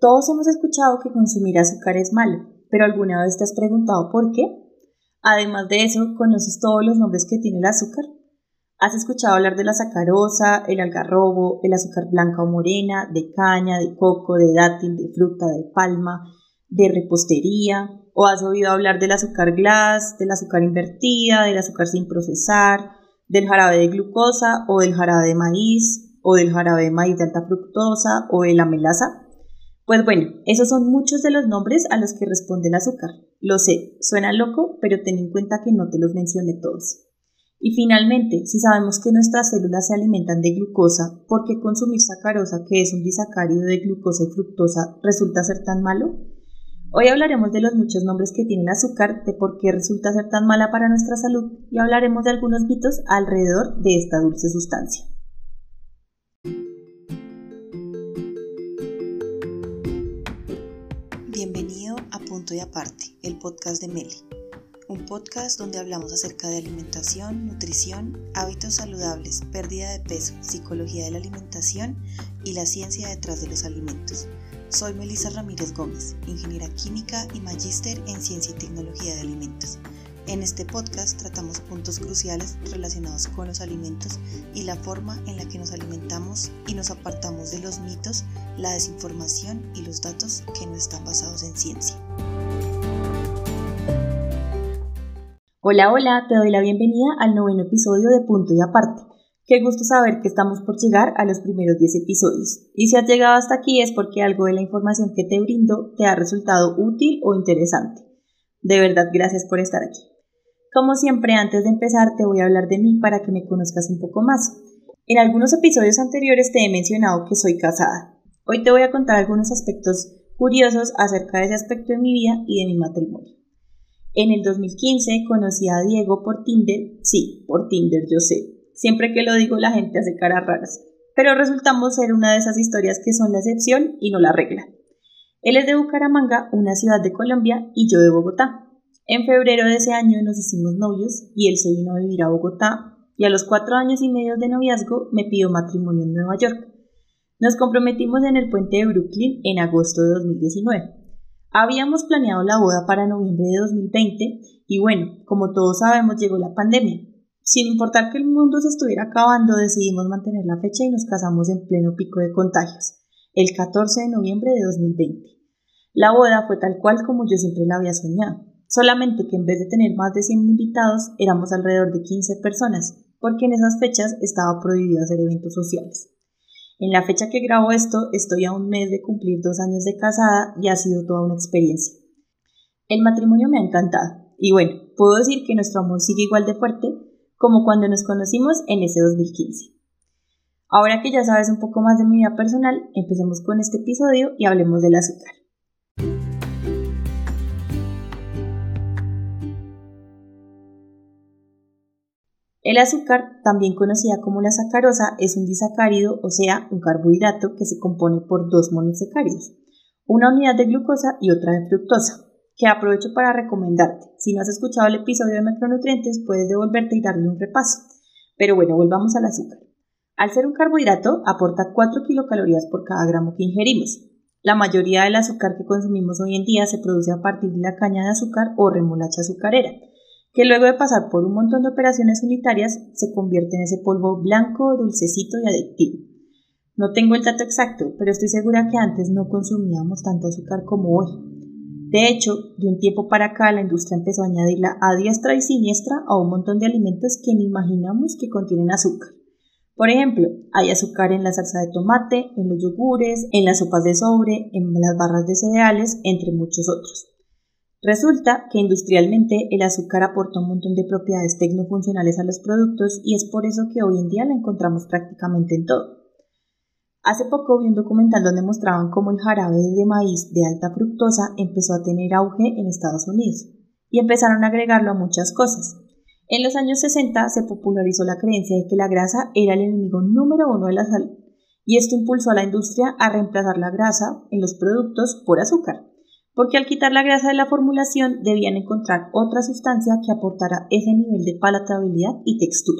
Todos hemos escuchado que consumir azúcar es malo, pero ¿alguna vez te has preguntado por qué? Además de eso, ¿conoces todos los nombres que tiene el azúcar? ¿Has escuchado hablar de la sacarosa, el algarrobo, el azúcar blanca o morena, de caña, de coco, de dátil, de fruta, de palma, de repostería? ¿O has oído hablar del azúcar glass, del azúcar invertida, del azúcar sin procesar, del jarabe de glucosa o del jarabe de maíz, o del jarabe de maíz de alta fructosa o de la melaza? Pues bueno, esos son muchos de los nombres a los que responde el azúcar. Lo sé, suena loco, pero ten en cuenta que no te los mencioné todos. Y finalmente, si sabemos que nuestras células se alimentan de glucosa, ¿por qué consumir sacarosa, que es un disacárido de glucosa y fructosa, resulta ser tan malo? Hoy hablaremos de los muchos nombres que tiene el azúcar, de por qué resulta ser tan mala para nuestra salud y hablaremos de algunos mitos alrededor de esta dulce sustancia. Y aparte, el podcast de Meli. Un podcast donde hablamos acerca de alimentación, nutrición, hábitos saludables, pérdida de peso, psicología de la alimentación y la ciencia detrás de los alimentos. Soy Melissa Ramírez Gómez, ingeniera química y magíster en ciencia y tecnología de alimentos. En este podcast tratamos puntos cruciales relacionados con los alimentos y la forma en la que nos alimentamos y nos apartamos de los mitos, la desinformación y los datos que no están basados en ciencia. Hola, hola, te doy la bienvenida al noveno episodio de Punto y Aparte. Qué gusto saber que estamos por llegar a los primeros 10 episodios. Y si has llegado hasta aquí es porque algo de la información que te brindo te ha resultado útil o interesante. De verdad, gracias por estar aquí. Como siempre, antes de empezar, te voy a hablar de mí para que me conozcas un poco más. En algunos episodios anteriores te he mencionado que soy casada. Hoy te voy a contar algunos aspectos curiosos acerca de ese aspecto de mi vida y de mi matrimonio. En el 2015 conocí a Diego por Tinder, sí, por Tinder, yo sé. Siempre que lo digo la gente hace caras raras, pero resultamos ser una de esas historias que son la excepción y no la regla. Él es de Bucaramanga, una ciudad de Colombia, y yo de Bogotá. En febrero de ese año nos hicimos novios y él se vino a vivir a Bogotá y a los cuatro años y medio de noviazgo me pidió matrimonio en Nueva York. Nos comprometimos en el puente de Brooklyn en agosto de 2019. Habíamos planeado la boda para noviembre de 2020 y bueno, como todos sabemos, llegó la pandemia. Sin importar que el mundo se estuviera acabando, decidimos mantener la fecha y nos casamos en pleno pico de contagios, el 14 de noviembre de 2020. La boda fue tal cual como yo siempre la había soñado, solamente que en vez de tener más de 100 invitados, éramos alrededor de 15 personas, porque en esas fechas estaba prohibido hacer eventos sociales. En la fecha que grabo esto, estoy a un mes de cumplir dos años de casada y ha sido toda una experiencia. El matrimonio me ha encantado y bueno, puedo decir que nuestro amor sigue igual de fuerte como cuando nos conocimos en ese 2015. Ahora que ya sabes un poco más de mi vida personal, empecemos con este episodio y hablemos del azúcar. El azúcar, también conocida como la sacarosa, es un disacárido, o sea, un carbohidrato que se compone por dos monosacáridos, una unidad de glucosa y otra de fructosa, que aprovecho para recomendarte. Si no has escuchado el episodio de macronutrientes, puedes devolverte y darle un repaso. Pero bueno, volvamos al azúcar. Al ser un carbohidrato, aporta 4 kilocalorías por cada gramo que ingerimos. La mayoría del azúcar que consumimos hoy en día se produce a partir de la caña de azúcar o remolacha azucarera, que luego de pasar por un montón de operaciones unitarias se convierte en ese polvo blanco, dulcecito y adictivo. No tengo el dato exacto, pero estoy segura que antes no consumíamos tanto azúcar como hoy. De hecho, de un tiempo para acá la industria empezó a añadirla a diestra y siniestra a un montón de alimentos que ni imaginamos que contienen azúcar. Por ejemplo, hay azúcar en la salsa de tomate, en los yogures, en las sopas de sobre, en las barras de cereales, entre muchos otros. Resulta que industrialmente el azúcar aporta un montón de propiedades tecnofuncionales a los productos y es por eso que hoy en día la encontramos prácticamente en todo. Hace poco vi un documental donde mostraban cómo el jarabe de maíz de alta fructosa empezó a tener auge en Estados Unidos y empezaron a agregarlo a muchas cosas. En los años 60 se popularizó la creencia de que la grasa era el enemigo número uno de la salud y esto impulsó a la industria a reemplazar la grasa en los productos por azúcar porque al quitar la grasa de la formulación debían encontrar otra sustancia que aportara ese nivel de palatabilidad y textura.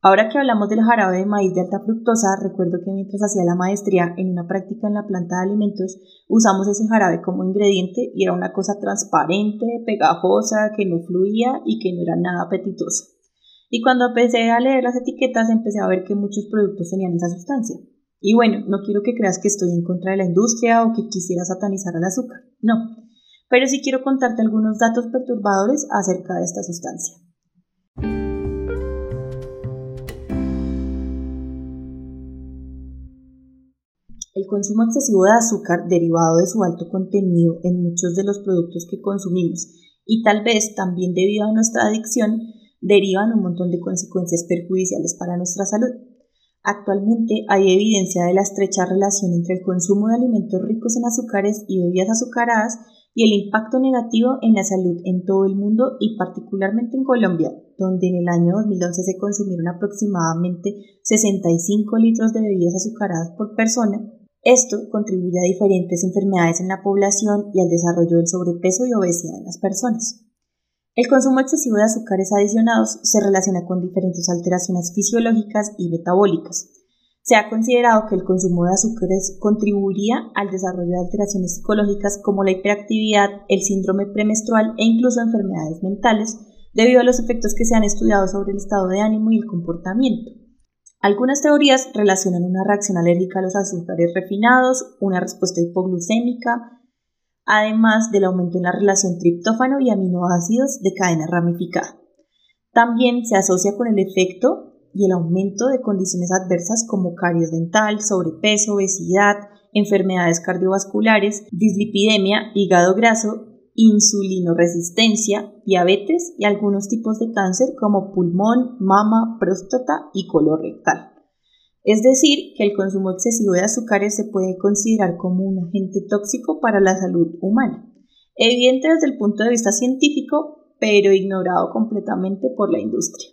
Ahora que hablamos del jarabe de maíz de alta fructosa, recuerdo que mientras hacía la maestría en una práctica en la planta de alimentos, usamos ese jarabe como ingrediente y era una cosa transparente, pegajosa, que no fluía y que no era nada apetitosa. Y cuando empecé a leer las etiquetas empecé a ver que muchos productos tenían esa sustancia. Y bueno, no quiero que creas que estoy en contra de la industria o que quisiera satanizar al azúcar, no, pero sí quiero contarte algunos datos perturbadores acerca de esta sustancia. El consumo excesivo de azúcar derivado de su alto contenido en muchos de los productos que consumimos y tal vez también debido a nuestra adicción derivan un montón de consecuencias perjudiciales para nuestra salud. Actualmente hay evidencia de la estrecha relación entre el consumo de alimentos ricos en azúcares y bebidas azucaradas y el impacto negativo en la salud en todo el mundo y particularmente en Colombia, donde en el año 2011 se consumieron aproximadamente 65 litros de bebidas azucaradas por persona esto contribuye a diferentes enfermedades en la población y al desarrollo del sobrepeso y obesidad en las personas. El consumo excesivo de azúcares adicionados se relaciona con diferentes alteraciones fisiológicas y metabólicas. Se ha considerado que el consumo de azúcares contribuiría al desarrollo de alteraciones psicológicas como la hiperactividad, el síndrome premenstrual e incluso enfermedades mentales, debido a los efectos que se han estudiado sobre el estado de ánimo y el comportamiento. Algunas teorías relacionan una reacción alérgica a los azúcares refinados, una respuesta hipoglucémica, además del aumento en la relación triptófano y aminoácidos de cadena ramificada. También se asocia con el efecto y el aumento de condiciones adversas como caries dental, sobrepeso, obesidad, enfermedades cardiovasculares, dislipidemia, hígado graso insulinoresistencia, diabetes y algunos tipos de cáncer como pulmón, mama, próstata y colorectal. Es decir, que el consumo excesivo de azúcares se puede considerar como un agente tóxico para la salud humana, evidente desde el punto de vista científico, pero ignorado completamente por la industria.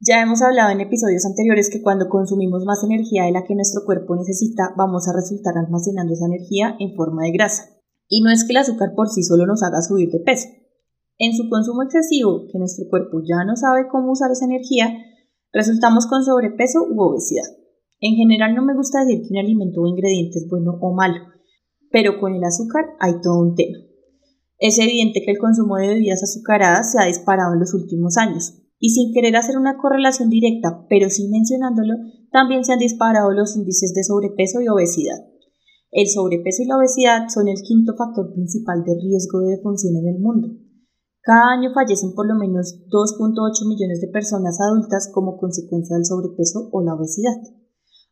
Ya hemos hablado en episodios anteriores que cuando consumimos más energía de la que nuestro cuerpo necesita, vamos a resultar almacenando esa energía en forma de grasa. Y no es que el azúcar por sí solo nos haga subir de peso. En su consumo excesivo, que nuestro cuerpo ya no sabe cómo usar esa energía, resultamos con sobrepeso u obesidad. En general no me gusta decir que un alimento o ingrediente es bueno o malo, pero con el azúcar hay todo un tema. Es evidente que el consumo de bebidas azucaradas se ha disparado en los últimos años, y sin querer hacer una correlación directa, pero sí mencionándolo, también se han disparado los índices de sobrepeso y obesidad. El sobrepeso y la obesidad son el quinto factor principal de riesgo de defunción en el mundo. Cada año fallecen por lo menos 2.8 millones de personas adultas como consecuencia del sobrepeso o la obesidad.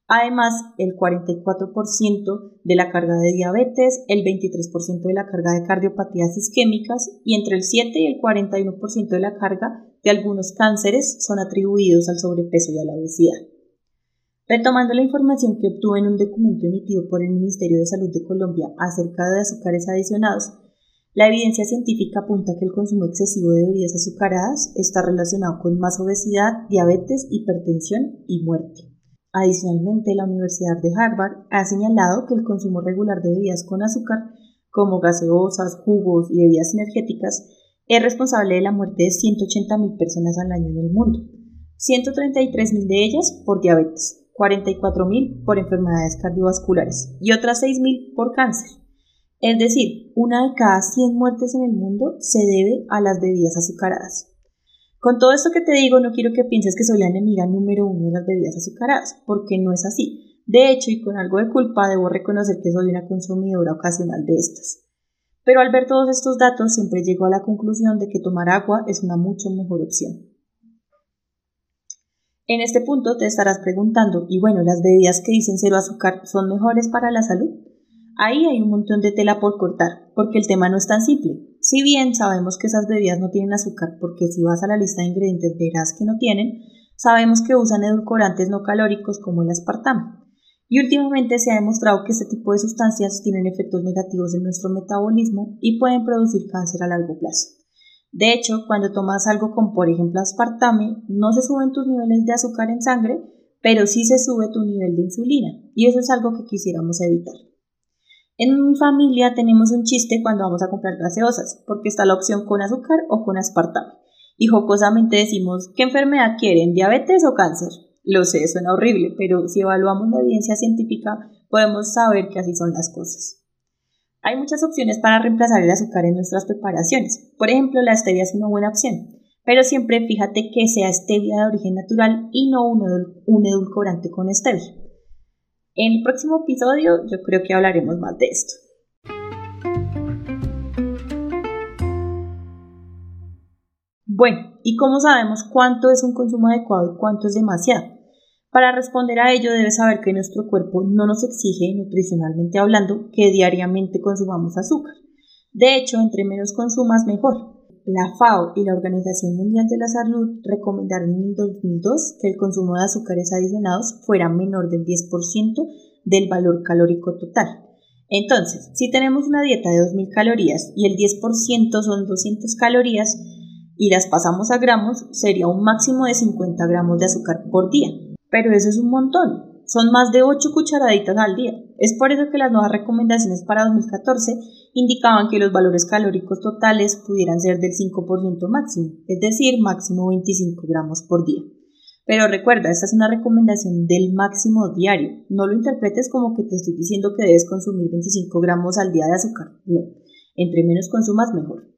Además, el 44% de la carga de diabetes, el 23% de la carga de cardiopatías isquémicas y entre el 7 y el 41% de la carga de algunos cánceres son atribuidos al sobrepeso y a la obesidad. Retomando la información que obtuve en un documento emitido por el Ministerio de Salud de Colombia acerca de azúcares adicionados, la evidencia científica apunta que el consumo excesivo de bebidas azucaradas está relacionado con más obesidad, diabetes, hipertensión y muerte. Adicionalmente, la Universidad de Harvard ha señalado que el consumo regular de bebidas con azúcar, como gaseosas, jugos y bebidas energéticas, es responsable de la muerte de 180.000 personas al año en el mundo, 133.000 de ellas por diabetes, 44.000 por enfermedades cardiovasculares y otras 6.000 por cáncer. Es decir, una de cada 100 muertes en el mundo se debe a las bebidas azucaradas. Con todo esto que te digo, no quiero que pienses que soy la enemiga número uno de las bebidas azucaradas, porque no es así. De hecho, y con algo de culpa, debo reconocer que soy una consumidora ocasional de estas. Pero al ver todos estos datos siempre llego a la conclusión de que tomar agua es una mucho mejor opción. En este punto te estarás preguntando, y bueno, ¿las bebidas que dicen cero azúcar son mejores para la salud? Ahí hay un montón de tela por cortar, porque el tema no es tan simple. Si bien sabemos que esas bebidas no tienen azúcar, porque si vas a la lista de ingredientes verás que no tienen, sabemos que usan edulcorantes no calóricos como el aspartame. Y últimamente se ha demostrado que este tipo de sustancias tienen efectos negativos en nuestro metabolismo y pueden producir cáncer a largo plazo. De hecho, cuando tomas algo como por ejemplo aspartame, no se suben tus niveles de azúcar en sangre, pero sí se sube tu nivel de insulina, y eso es algo que quisiéramos evitar. En mi familia tenemos un chiste cuando vamos a comprar gaseosas, porque está la opción con azúcar o con aspartame. Y jocosamente decimos, ¿qué enfermedad quieren? ¿Diabetes o cáncer? Lo sé, suena horrible, pero si evaluamos la evidencia científica podemos saber que así son las cosas. Hay muchas opciones para reemplazar el azúcar en nuestras preparaciones. Por ejemplo, la stevia es una buena opción, pero siempre fíjate que sea stevia de origen natural y no un, edulcorante con stevia. En el próximo episodio yo creo que hablaremos más de esto. Bueno, ¿y cómo sabemos cuánto es un consumo adecuado y cuánto es demasiado? Para responder a ello debes saber que nuestro cuerpo no nos exige, nutricionalmente hablando, que diariamente consumamos azúcar. De hecho, entre menos consumas, mejor. La FAO y la Organización Mundial de la Salud recomendaron en el 2002 que el consumo de azúcares adicionados fuera menor del 10% del valor calórico total. Entonces, si tenemos una dieta de 2.000 calorías y el 10% son 200 calorías y las pasamos a gramos, sería un máximo de 50 gramos de azúcar por día pero eso es un montón. Son más de 8 cucharaditas al día. Es por eso que las nuevas recomendaciones para 2014 indicaban que los valores calóricos totales pudieran ser del 5% máximo, es decir, máximo 25 gramos por día. Pero recuerda, esta es una recomendación del máximo diario. No lo interpretes como que te estoy diciendo que debes consumir 25 gramos al día de azúcar. No, entre menos consumas mejor.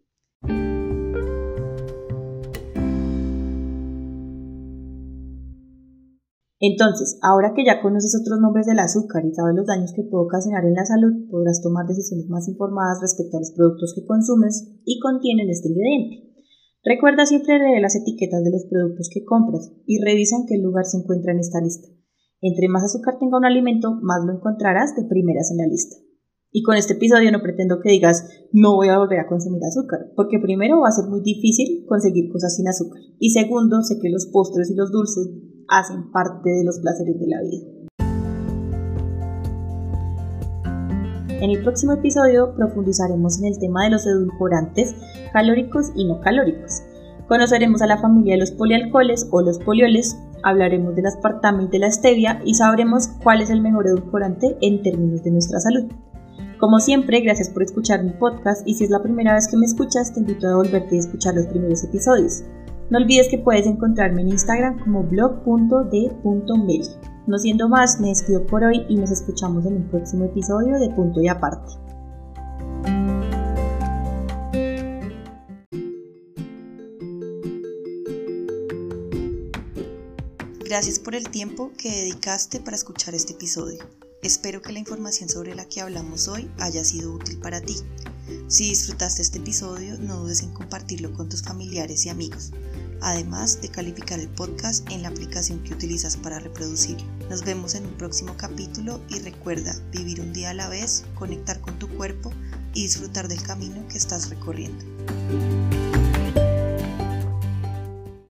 Entonces, ahora que ya conoces otros nombres del azúcar y sabes los daños que puede ocasionar en la salud, podrás tomar decisiones más informadas respecto a los productos que consumes y contienen este ingrediente. Recuerda siempre leer las etiquetas de los productos que compras y revisa en qué lugar se encuentra en esta lista. Entre más azúcar tenga un alimento, más lo encontrarás de primeras en la lista. Y con este episodio no pretendo que digas no voy a volver a consumir azúcar, porque primero va a ser muy difícil conseguir cosas sin azúcar. Y segundo, sé que los postres y los dulces hacen parte de los placeres de la vida. En el próximo episodio profundizaremos en el tema de los edulcorantes calóricos y no calóricos. Conoceremos a la familia de los polialcoholes o los polioles, hablaremos del aspartame y de la stevia y sabremos cuál es el mejor edulcorante en términos de nuestra salud. Como siempre, gracias por escuchar mi podcast y si es la primera vez que me escuchas, te invito a volverte a escuchar los primeros episodios. No olvides que puedes encontrarme en Instagram como blog.d.meli. No siendo más, me despido por hoy y nos escuchamos en un próximo episodio de Punto y Aparte. Gracias por el tiempo que dedicaste para escuchar este episodio. Espero que la información sobre la que hablamos hoy haya sido útil para ti. Si disfrutaste este episodio, no dudes en compartirlo con tus familiares y amigos además de calificar el podcast en la aplicación que utilizas para reproducirlo. Nos vemos en un próximo capítulo y recuerda vivir un día a la vez, conectar con tu cuerpo y disfrutar del camino que estás recorriendo.